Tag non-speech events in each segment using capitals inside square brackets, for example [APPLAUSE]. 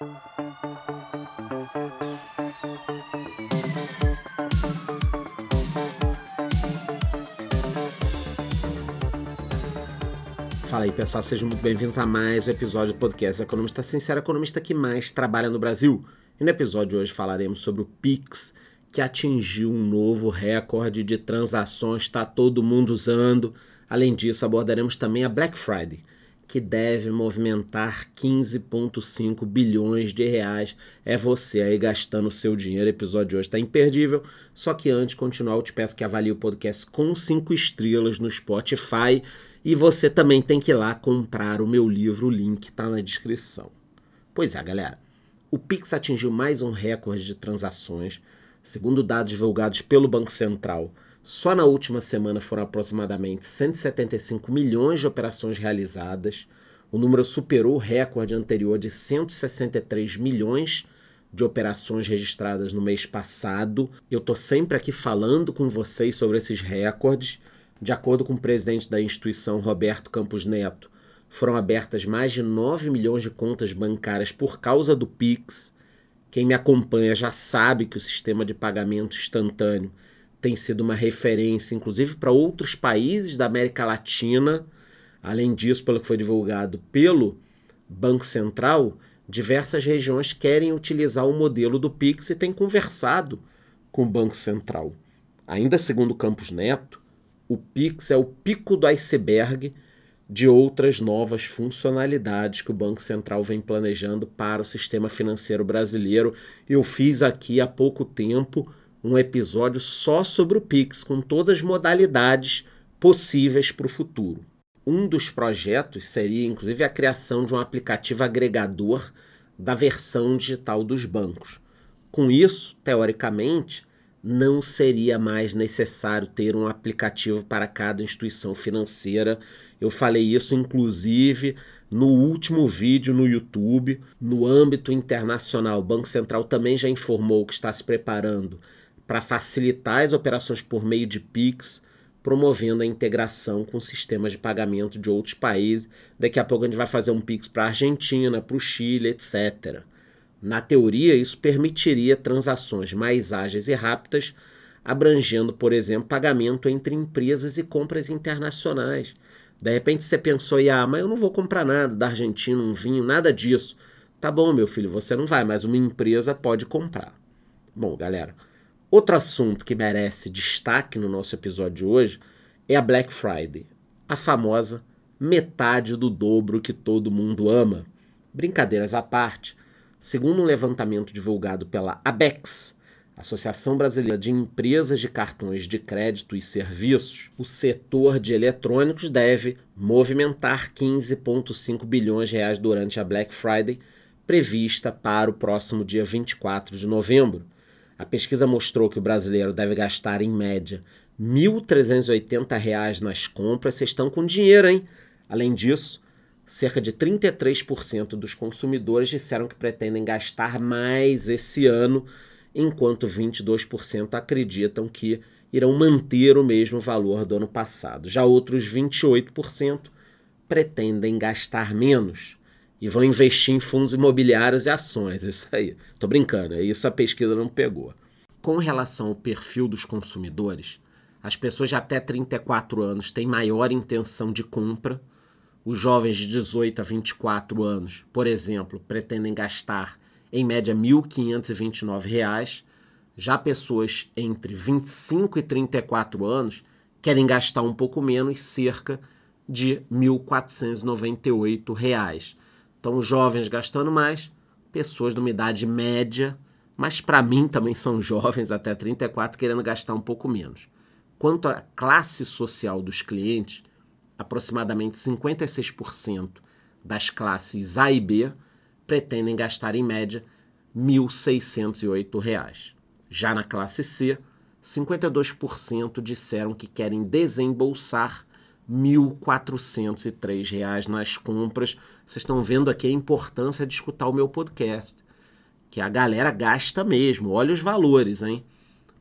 Fala aí pessoal, sejam muito bem-vindos a mais um episódio do podcast Economista Sincero, economista que mais trabalha no Brasil. E no episódio de hoje falaremos sobre o Pix, que atingiu um novo recorde de transações, está todo mundo usando. Além disso, abordaremos também a Black Friday, que deve movimentar 15,5 bilhões de reais. É você aí gastando seu dinheiro. O episódio de hoje está imperdível. Só que antes de continuar, eu te peço que avalie o podcast com 5 estrelas no Spotify e você também tem que ir lá comprar o meu livro, o link está na descrição. Pois é, galera. O Pix atingiu mais um recorde de transações. Segundo dados divulgados pelo Banco Central, só na última semana foram aproximadamente 175 milhões de operações realizadas. O número superou o recorde anterior de 163 milhões de operações registradas no mês passado. Eu estou sempre aqui falando com vocês sobre esses recordes de acordo com o presidente da instituição, Roberto Campos Neto, foram abertas mais de 9 milhões de contas bancárias por causa do Pix. Quem me acompanha já sabe que o sistema de pagamento instantâneo tem sido uma referência, inclusive para outros países da América Latina. Além disso, pelo que foi divulgado pelo Banco Central, diversas regiões querem utilizar o modelo do Pix e têm conversado com o Banco Central. Ainda segundo Campos Neto, o Pix é o pico do iceberg de outras novas funcionalidades que o Banco Central vem planejando para o sistema financeiro brasileiro. Eu fiz aqui há pouco tempo um episódio só sobre o Pix, com todas as modalidades possíveis para o futuro. Um dos projetos seria, inclusive, a criação de um aplicativo agregador da versão digital dos bancos. Com isso, teoricamente, não seria mais necessário ter um aplicativo para cada instituição financeira. Eu falei isso inclusive no último vídeo no YouTube. No âmbito internacional, o Banco Central também já informou que está se preparando para facilitar as operações por meio de Pix, promovendo a integração com sistemas de pagamento de outros países. Daqui a pouco a gente vai fazer um Pix para a Argentina, para o Chile, etc. Na teoria, isso permitiria transações mais ágeis e rápidas, abrangendo, por exemplo, pagamento entre empresas e compras internacionais. De repente você pensou, ah, mas eu não vou comprar nada da Argentina, um vinho, nada disso. Tá bom, meu filho, você não vai, mas uma empresa pode comprar. Bom, galera, outro assunto que merece destaque no nosso episódio de hoje é a Black Friday, a famosa metade do dobro que todo mundo ama. Brincadeiras à parte, Segundo um levantamento divulgado pela ABEX, Associação Brasileira de Empresas de Cartões de Crédito e Serviços, o setor de eletrônicos deve movimentar 15,5 bilhões de reais durante a Black Friday, prevista para o próximo dia 24 de novembro. A pesquisa mostrou que o brasileiro deve gastar, em média, R$ 1.380 nas compras. Vocês estão com dinheiro, hein? Além disso, cerca de 33% dos consumidores disseram que pretendem gastar mais esse ano, enquanto 22% acreditam que irão manter o mesmo valor do ano passado. Já outros 28% pretendem gastar menos e vão investir em fundos imobiliários e ações. Isso aí. Tô brincando, é isso a pesquisa não pegou. Com relação ao perfil dos consumidores, as pessoas de até 34 anos têm maior intenção de compra os jovens de 18 a 24 anos, por exemplo, pretendem gastar em média R$ 1.529, já pessoas entre 25 e 34 anos querem gastar um pouco menos, cerca de R$ 1.498. Então, jovens gastando mais, pessoas de uma idade média, mas para mim também são [LAUGHS] jovens até 34 querendo gastar um pouco menos. Quanto à classe social dos clientes, aproximadamente 56% das classes A e B pretendem gastar em média R$ 1.608. Já na classe C, 52% disseram que querem desembolsar R$ 1.403 nas compras. Vocês estão vendo aqui a importância de escutar o meu podcast, que a galera gasta mesmo. Olha os valores, hein?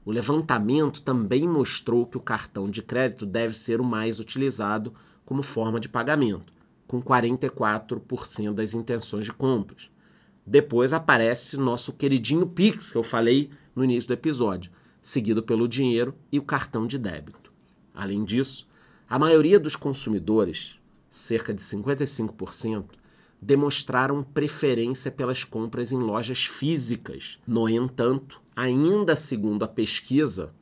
O levantamento também mostrou que o cartão de crédito deve ser o mais utilizado como forma de pagamento, com 44% das intenções de compras. Depois aparece nosso queridinho Pix, que eu falei no início do episódio, seguido pelo dinheiro e o cartão de débito. Além disso, a maioria dos consumidores, cerca de 55%, demonstraram preferência pelas compras em lojas físicas. No entanto, ainda segundo a pesquisa,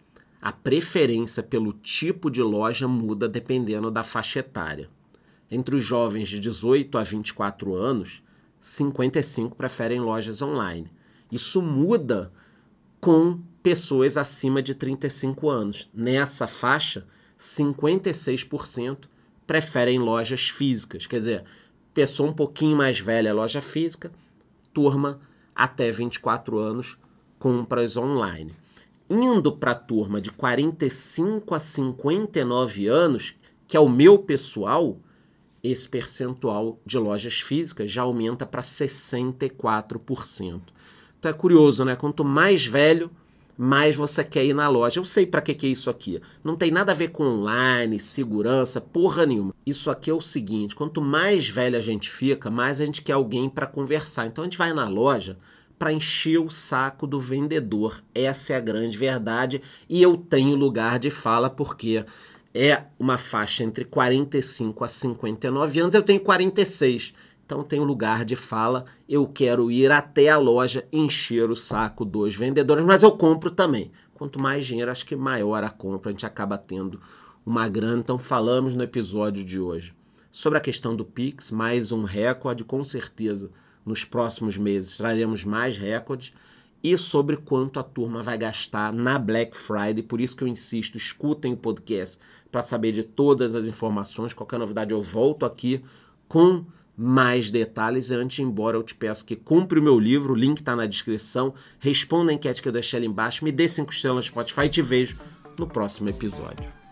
a preferência pelo tipo de loja muda dependendo da faixa etária. Entre os jovens de 18 a 24 anos, 55 preferem lojas online. Isso muda com pessoas acima de 35 anos. Nessa faixa, 56% preferem lojas físicas. Quer dizer, pessoa um pouquinho mais velha, loja física, turma até 24 anos, compras online. Indo para a turma de 45 a 59 anos, que é o meu pessoal, esse percentual de lojas físicas já aumenta para 64%. Então é curioso, né? Quanto mais velho, mais você quer ir na loja. Eu sei para que, que é isso aqui. Não tem nada a ver com online, segurança, porra nenhuma. Isso aqui é o seguinte: quanto mais velho a gente fica, mais a gente quer alguém para conversar. Então a gente vai na loja para encher o saco do vendedor. Essa é a grande verdade e eu tenho lugar de fala porque é uma faixa entre 45 a 59 anos, eu tenho 46. Então tem lugar de fala, eu quero ir até a loja encher o saco dos vendedores, mas eu compro também. Quanto mais dinheiro, acho que maior a compra, a gente acaba tendo uma grana. Então falamos no episódio de hoje sobre a questão do Pix, mais um recorde, com certeza nos próximos meses traremos mais recordes e sobre quanto a turma vai gastar na Black Friday. Por isso que eu insisto, escutem o podcast para saber de todas as informações. Qualquer novidade eu volto aqui com mais detalhes. Antes, embora eu te peço que compre o meu livro, o link está na descrição. Responda a enquete que eu deixei ali embaixo, me dê cinco estrelas no Spotify e te vejo no próximo episódio.